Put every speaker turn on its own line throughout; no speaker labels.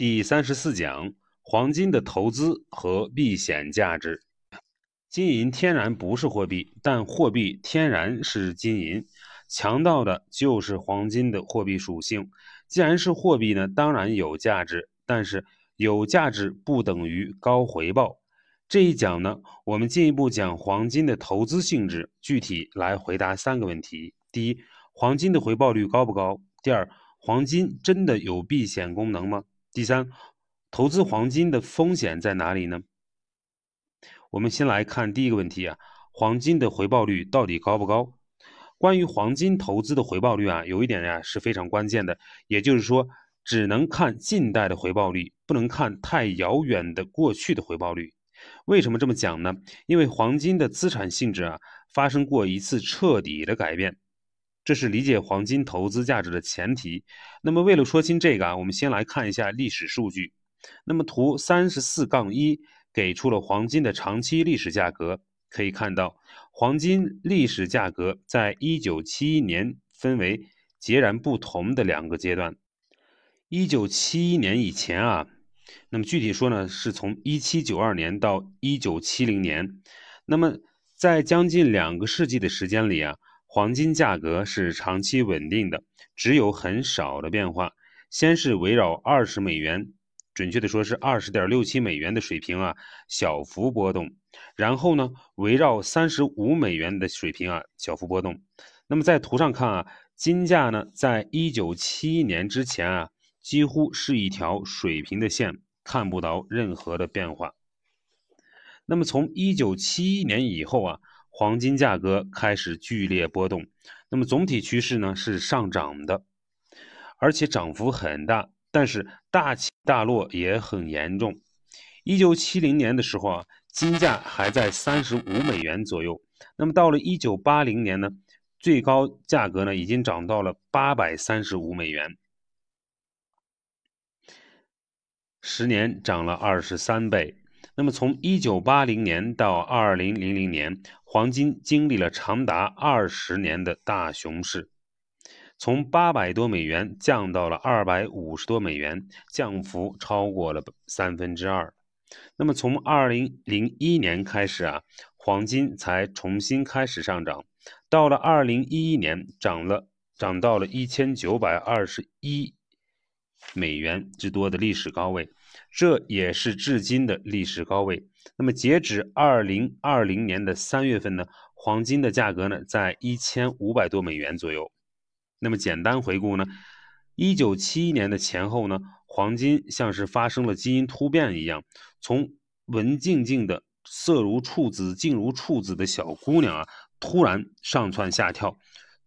第三十四讲：黄金的投资和避险价值。金银天然不是货币，但货币天然是金银。强调的就是黄金的货币属性。既然是货币呢，当然有价值，但是有价值不等于高回报。这一讲呢，我们进一步讲黄金的投资性质，具体来回答三个问题：第一，黄金的回报率高不高？第二，黄金真的有避险功能吗？第三，投资黄金的风险在哪里呢？我们先来看第一个问题啊，黄金的回报率到底高不高？关于黄金投资的回报率啊，有一点呀是非常关键的，也就是说，只能看近代的回报率，不能看太遥远的过去的回报率。为什么这么讲呢？因为黄金的资产性质啊，发生过一次彻底的改变。这是理解黄金投资价值的前提。那么，为了说清这个啊，我们先来看一下历史数据。那么，图三十四杠一给出了黄金的长期历史价格。可以看到，黄金历史价格在一九七一年分为截然不同的两个阶段。一九七一年以前啊，那么具体说呢，是从一七九二年到一九七零年。那么，在将近两个世纪的时间里啊。黄金价格是长期稳定的，只有很少的变化。先是围绕二十美元，准确的说是二十点六七美元的水平啊，小幅波动。然后呢，围绕三十五美元的水平啊，小幅波动。那么在图上看啊，金价呢，在一九七一年之前啊，几乎是一条水平的线，看不到任何的变化。那么从一九七一年以后啊。黄金价格开始剧烈波动，那么总体趋势呢是上涨的，而且涨幅很大，但是大起大落也很严重。一九七零年的时候啊，金价还在三十五美元左右，那么到了一九八零年呢，最高价格呢已经涨到了八百三十五美元，十年涨了二十三倍。那么从一九八零年到二零零零年。黄金经历了长达二十年的大熊市，从八百多美元降到了二百五十多美元，降幅超过了三分之二。那么从二零零一年开始啊，黄金才重新开始上涨，到了二零一一年涨了，涨到了一千九百二十一美元之多的历史高位。这也是至今的历史高位。那么，截止二零二零年的三月份呢，黄金的价格呢，在一千五百多美元左右。那么，简单回顾呢，一九七一年的前后呢，黄金像是发生了基因突变一样，从文静静的色如处子、静如处子的小姑娘啊，突然上蹿下跳，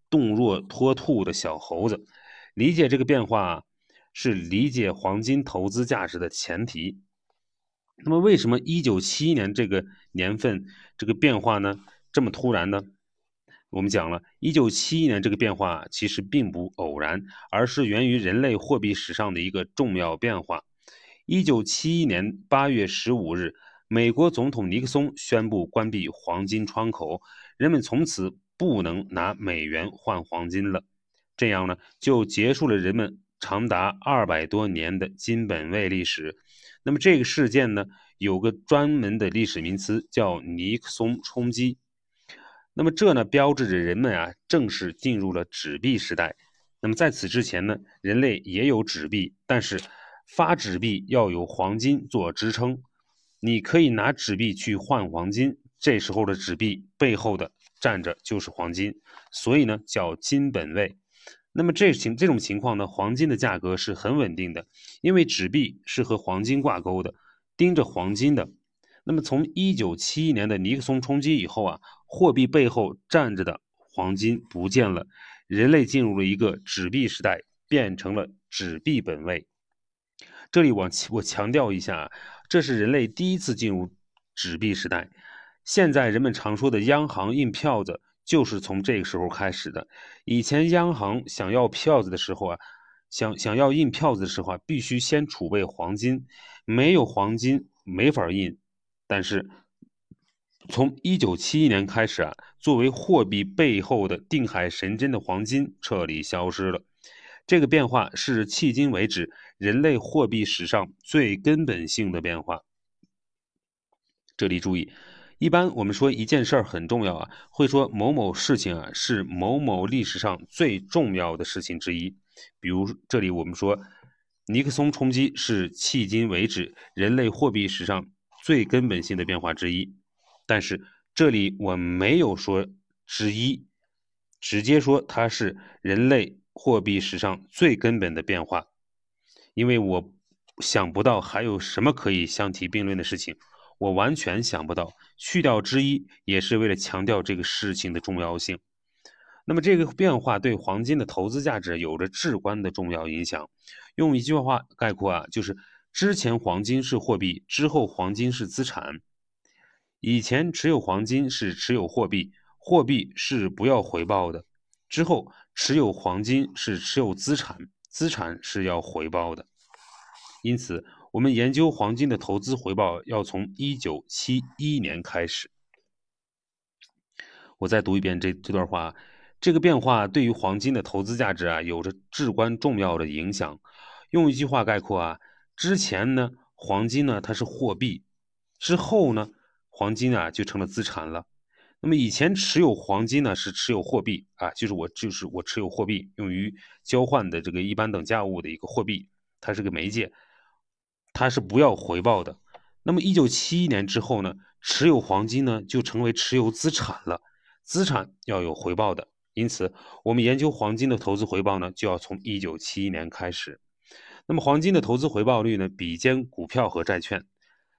动若脱兔的小猴子。理解这个变化。是理解黄金投资价值的前提。那么，为什么一九七一年这个年份这个变化呢这么突然呢？我们讲了一九七一年这个变化其实并不偶然，而是源于人类货币史上的一个重要变化。一九七一年八月十五日，美国总统尼克松宣布关闭黄金窗口，人们从此不能拿美元换黄金了。这样呢，就结束了人们。长达二百多年的金本位历史，那么这个事件呢，有个专门的历史名词叫尼克松冲击。那么这呢，标志着人们啊正式进入了纸币时代。那么在此之前呢，人类也有纸币，但是发纸币要有黄金做支撑，你可以拿纸币去换黄金，这时候的纸币背后的站着就是黄金，所以呢叫金本位。那么这情这种情况呢，黄金的价格是很稳定的，因为纸币是和黄金挂钩的，盯着黄金的。那么从一九七一年的尼克松冲击以后啊，货币背后站着的黄金不见了，人类进入了一个纸币时代，变成了纸币本位。这里我我强调一下，这是人类第一次进入纸币时代。现在人们常说的央行印票子。就是从这个时候开始的。以前央行想要票子的时候啊，想想要印票子的时候啊，必须先储备黄金，没有黄金没法印。但是从一九七一年开始啊，作为货币背后的定海神针的黄金彻底消失了。这个变化是迄今为止人类货币史上最根本性的变化。这里注意，一般我们说一件事儿很重要啊，会说某某事情啊是某某历史上最重要的事情之一。比如这里我们说尼克松冲击是迄今为止人类货币史上最根本性的变化之一，但是这里我没有说之一，直接说它是人类货币史上最根本的变化，因为我想不到还有什么可以相提并论的事情。我完全想不到，去掉之一也是为了强调这个事情的重要性。那么这个变化对黄金的投资价值有着至关的重要影响。用一句话概括啊，就是之前黄金是货币，之后黄金是资产。以前持有黄金是持有货币，货币是不要回报的；之后持有黄金是持有资产，资产是要回报的。因此。我们研究黄金的投资回报要从一九七一年开始。我再读一遍这这段话，这个变化对于黄金的投资价值啊有着至关重要的影响。用一句话概括啊，之前呢黄金呢它是货币，之后呢黄金啊就成了资产了。那么以前持有黄金呢是持有货币啊，就是我就是我持有货币用于交换的这个一般等价物的一个货币，它是个媒介。它是不要回报的。那么，一九七一年之后呢，持有黄金呢就成为持有资产了，资产要有回报的。因此，我们研究黄金的投资回报呢，就要从一九七一年开始。那么，黄金的投资回报率呢，比肩股票和债券。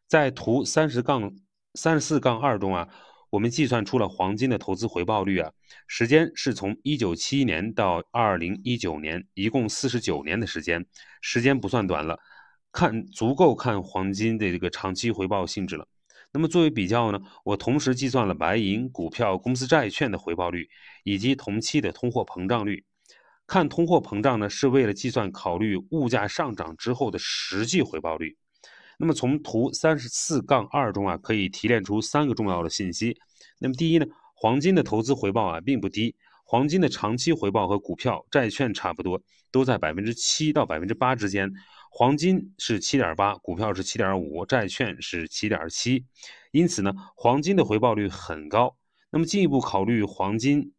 在图三十杠三十四杠二中啊，我们计算出了黄金的投资回报率啊，时间是从一九七一年到二零一九年，一共四十九年的时间，时间不算短了。看足够看黄金的这个长期回报性质了。那么作为比较呢，我同时计算了白银、股票、公司债券的回报率以及同期的通货膨胀率。看通货膨胀呢，是为了计算考虑物价上涨之后的实际回报率。那么从图三十四杠二中啊，可以提炼出三个重要的信息。那么第一呢，黄金的投资回报啊并不低，黄金的长期回报和股票、债券差不多，都在百分之七到百分之八之间。黄金是七点八，股票是七点五，债券是七点七，因此呢，黄金的回报率很高。那么进一步考虑，黄金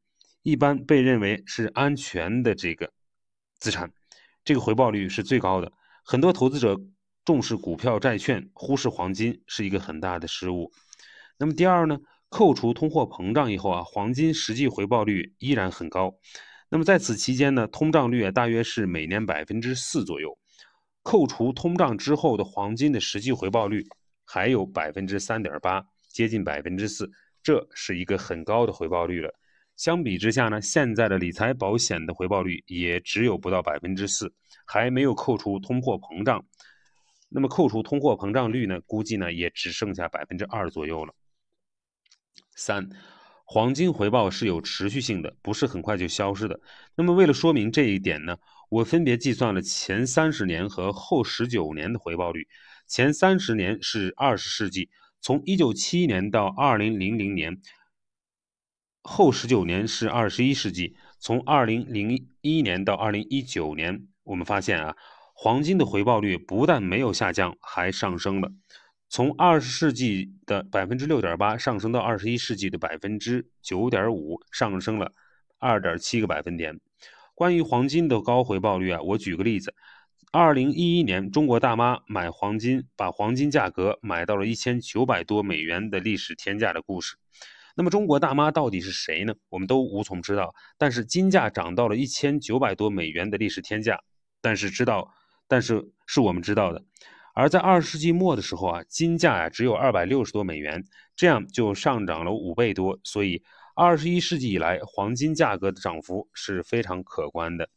一般被认为是安全的这个资产，这个回报率是最高的。很多投资者重视股票、债券，忽视黄金是一个很大的失误。那么第二呢，扣除通货膨胀以后啊，黄金实际回报率依然很高。那么在此期间呢，通胀率啊大约是每年百分之四左右。扣除通胀之后的黄金的实际回报率还有百分之三点八，接近百分之四，这是一个很高的回报率了。相比之下呢，现在的理财保险的回报率也只有不到百分之四，还没有扣除通货膨胀。那么扣除通货膨胀率呢，估计呢也只剩下百分之二左右了。三，黄金回报是有持续性的，不是很快就消失的。那么为了说明这一点呢？我分别计算了前三十年和后十九年的回报率。前三十年是二十世纪，从一九七一年到二零零零年；后十九年是二十一世纪，从二零零一年到二零一九年。我们发现啊，黄金的回报率不但没有下降，还上升了，从二十世纪的百分之六点八上升到二十一世纪的百分之九点五，上升了二点七个百分点。关于黄金的高回报率啊，我举个例子：二零一一年，中国大妈买黄金，把黄金价格买到了一千九百多美元的历史天价的故事。那么，中国大妈到底是谁呢？我们都无从知道。但是，金价涨到了一千九百多美元的历史天价，但是知道，但是是我们知道的。而在二十世纪末的时候啊，金价呀只有二百六十多美元，这样就上涨了五倍多。所以。二十一世纪以来，黄金价格的涨幅是非常可观的。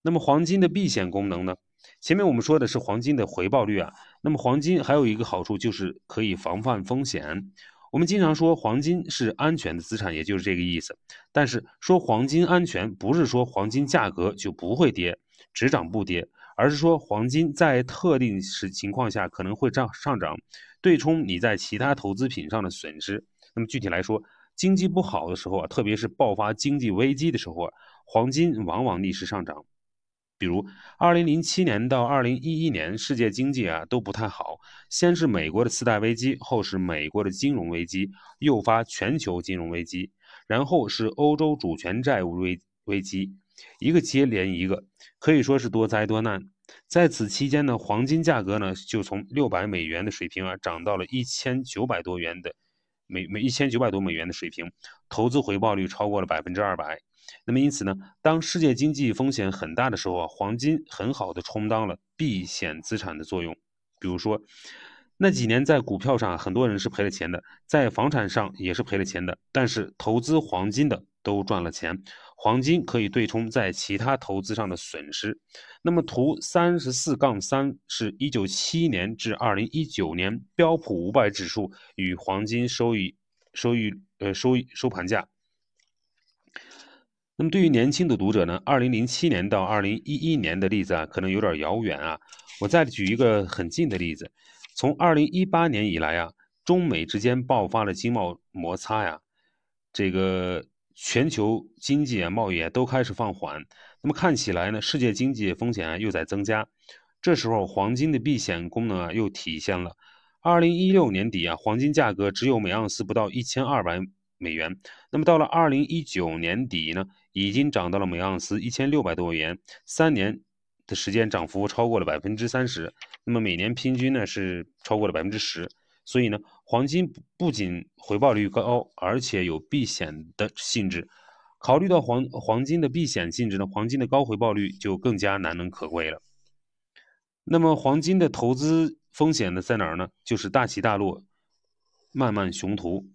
那么，黄金的避险功能呢？前面我们说的是黄金的回报率啊。那么，黄金还有一个好处就是可以防范风险。我们经常说黄金是安全的资产，也就是这个意思。但是，说黄金安全，不是说黄金价格就不会跌，只涨不跌，而是说黄金在特定时情况下可能会涨上涨，对冲你在其他投资品上的损失。那么，具体来说，经济不好的时候啊，特别是爆发经济危机的时候啊，黄金往往逆势上涨。比如，2007年到2011年，世界经济啊都不太好。先是美国的次贷危机，后是美国的金融危机，诱发全球金融危机，然后是欧洲主权债务危危机，一个接连一个，可以说是多灾多难。在此期间呢，黄金价格呢就从六百美元的水平啊涨到了一千九百多元的每每一千九百多美元的水平，投资回报率超过了百分之二百。那么因此呢，当世界经济风险很大的时候啊，黄金很好的充当了避险资产的作用。比如说，那几年在股票上很多人是赔了钱的，在房产上也是赔了钱的，但是投资黄金的都赚了钱。黄金可以对冲在其他投资上的损失。那么图三十四杠三是一九七年至二零一九年标普五百指数与黄金收益收益呃收益收盘价。那么对于年轻的读者呢，二零零七年到二零一一年的例子啊，可能有点遥远啊。我再举一个很近的例子，从二零一八年以来啊，中美之间爆发了经贸摩擦呀，这个全球经济啊、贸易啊都开始放缓。那么看起来呢，世界经济风险啊又在增加。这时候黄金的避险功能啊又体现了。二零一六年底啊，黄金价格只有每盎司不到一千二百美元。那么到了二零一九年底呢？已经涨到了每盎司一千六百多元，三年的时间涨幅超过了百分之三十，那么每年平均呢是超过了百分之十，所以呢，黄金不仅回报率高，而且有避险的性质。考虑到黄黄金的避险性质呢，黄金的高回报率就更加难能可贵了。那么黄金的投资风险呢在哪儿呢？就是大起大落，漫漫雄图。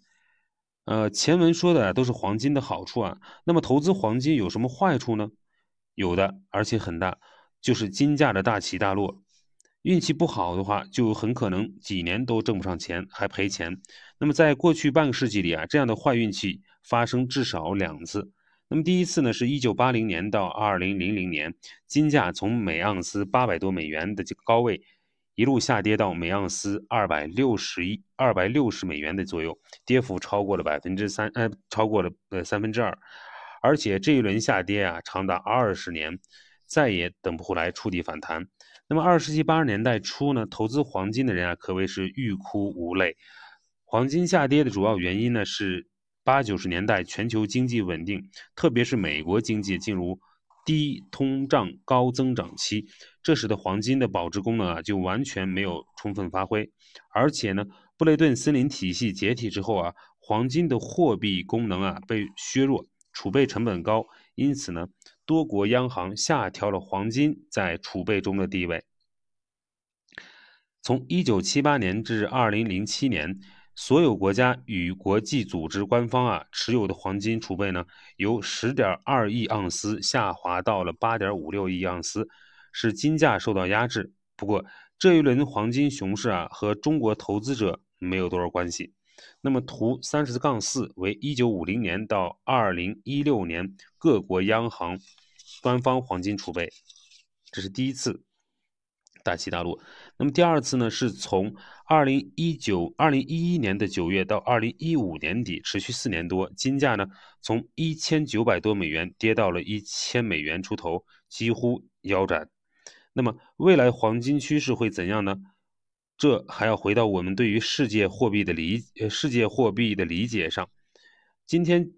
呃，前文说的都是黄金的好处啊，那么投资黄金有什么坏处呢？有的，而且很大，就是金价的大起大落。运气不好的话，就很可能几年都挣不上钱，还赔钱。那么在过去半个世纪里啊，这样的坏运气发生至少两次。那么第一次呢，是一九八零年到二零零零年，金价从每盎司八百多美元的这个高位。一路下跌到每盎司二百六十一、二百六十美元的左右，跌幅超过了百分之三，呃，超过了呃三分之二，而且这一轮下跌啊，长达二十年，再也等不回来触底反弹。那么二十世纪八十年代初呢，投资黄金的人啊，可谓是欲哭无泪。黄金下跌的主要原因呢，是八九十年代全球经济稳定，特别是美国经济进入。低通胀高增长期，这使得黄金的保值功能啊就完全没有充分发挥。而且呢，布雷顿森林体系解体之后啊，黄金的货币功能啊被削弱，储备成本高，因此呢，多国央行下调了黄金在储备中的地位。从一九七八年至二零零七年。所有国家与国际组织官方啊持有的黄金储备呢，由十点二亿盎司下滑到了八点五六亿盎司，使金价受到压制。不过这一轮黄金熊市啊和中国投资者没有多少关系。那么图三十杠四为一九五零年到二零一六年各国央行官方黄金储备，这是第一次。大起大落。那么第二次呢，是从二零一九、二零一一年的九月到二零一五年底，持续四年多，金价呢从一千九百多美元跌到了一千美元出头，几乎腰斩。那么未来黄金趋势会怎样呢？这还要回到我们对于世界货币的理呃世界货币的理解上。今天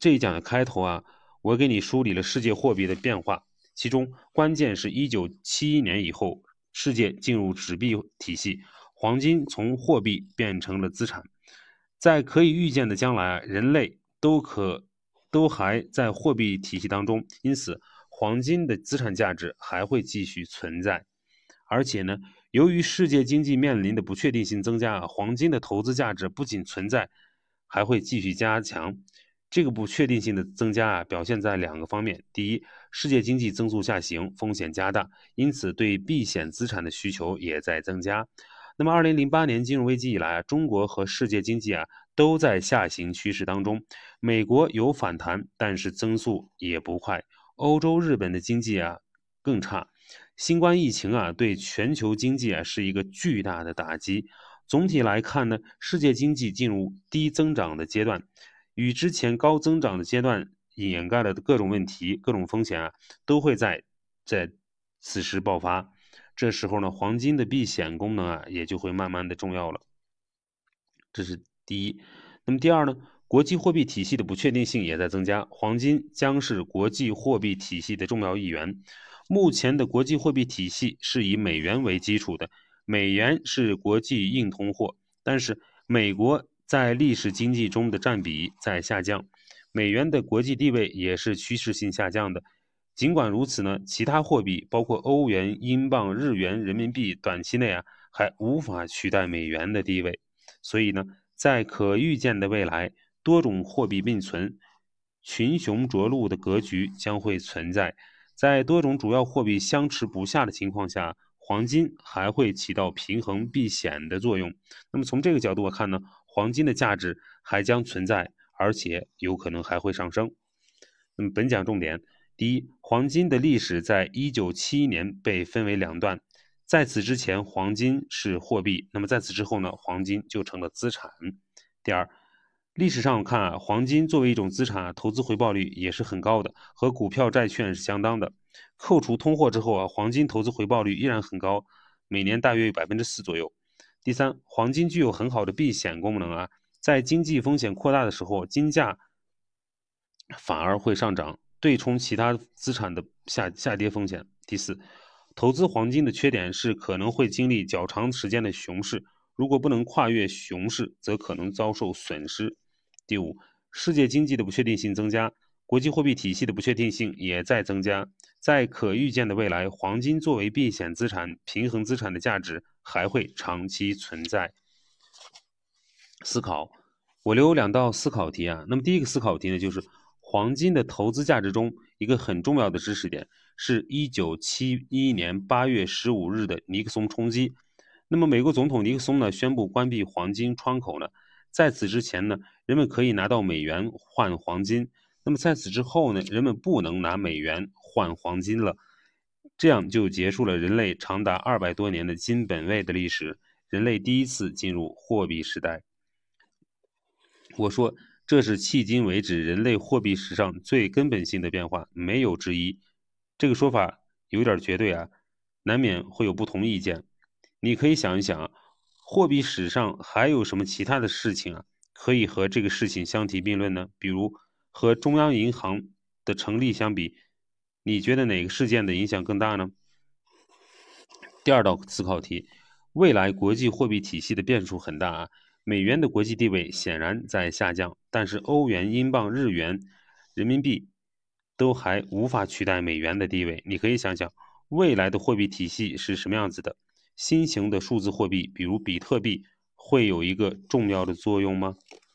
这一讲的开头啊，我给你梳理了世界货币的变化，其中关键是一九七一年以后。世界进入纸币体系，黄金从货币变成了资产。在可以预见的将来，人类都可都还在货币体系当中，因此黄金的资产价值还会继续存在。而且呢，由于世界经济面临的不确定性增加，黄金的投资价值不仅存在，还会继续加强。这个不确定性的增加啊，表现在两个方面。第一，世界经济增速下行，风险加大，因此对避险资产的需求也在增加。那么，二零零八年金融危机以来啊，中国和世界经济啊都在下行趋势当中。美国有反弹，但是增速也不快。欧洲、日本的经济啊更差。新冠疫情啊对全球经济啊是一个巨大的打击。总体来看呢，世界经济进入低增长的阶段。与之前高增长的阶段掩盖了的各种问题、各种风险啊，都会在在此时爆发。这时候呢，黄金的避险功能啊，也就会慢慢的重要了。这是第一。那么第二呢，国际货币体系的不确定性也在增加，黄金将是国际货币体系的重要一员。目前的国际货币体系是以美元为基础的，美元是国际硬通货，但是美国在历史经济中的占比在下降，美元的国际地位也是趋势性下降的。尽管如此呢，其他货币包括欧元、英镑、日元、人民币，短期内啊还无法取代美元的地位。所以呢，在可预见的未来，多种货币并存、群雄逐鹿的格局将会存在。在多种主要货币相持不下的情况下，黄金还会起到平衡避险的作用。那么从这个角度看呢，黄金的价值还将存在，而且有可能还会上升。那么本讲重点。第一，黄金的历史在一九七一年被分为两段，在此之前，黄金是货币；那么在此之后呢，黄金就成了资产。第二，历史上看啊，黄金作为一种资产，投资回报率也是很高的，和股票、债券是相当的。扣除通货之后啊，黄金投资回报率依然很高，每年大约有百分之四左右。第三，黄金具有很好的避险功能啊，在经济风险扩大的时候，金价反而会上涨。对冲其他资产的下下跌风险。第四，投资黄金的缺点是可能会经历较长时间的熊市，如果不能跨越熊市，则可能遭受损失。第五，世界经济的不确定性增加，国际货币体系的不确定性也在增加，在可预见的未来，黄金作为避险资产、平衡资产的价值还会长期存在。思考，我留两道思考题啊。那么第一个思考题呢，就是。黄金的投资价值中，一个很重要的知识点是1971年8月15日的尼克松冲击。那么，美国总统尼克松呢宣布关闭黄金窗口呢？在此之前呢，人们可以拿到美元换黄金。那么在此之后呢，人们不能拿美元换黄金了。这样就结束了人类长达二百多年的金本位的历史，人类第一次进入货币时代。我说。这是迄今为止人类货币史上最根本性的变化，没有之一。这个说法有点绝对啊，难免会有不同意见。你可以想一想，货币史上还有什么其他的事情啊，可以和这个事情相提并论呢？比如和中央银行的成立相比，你觉得哪个事件的影响更大呢？第二道思考题：未来国际货币体系的变数很大啊。美元的国际地位显然在下降，但是欧元、英镑、日元、人民币都还无法取代美元的地位。你可以想想，未来的货币体系是什么样子的？新型的数字货币，比如比特币，会有一个重要的作用吗？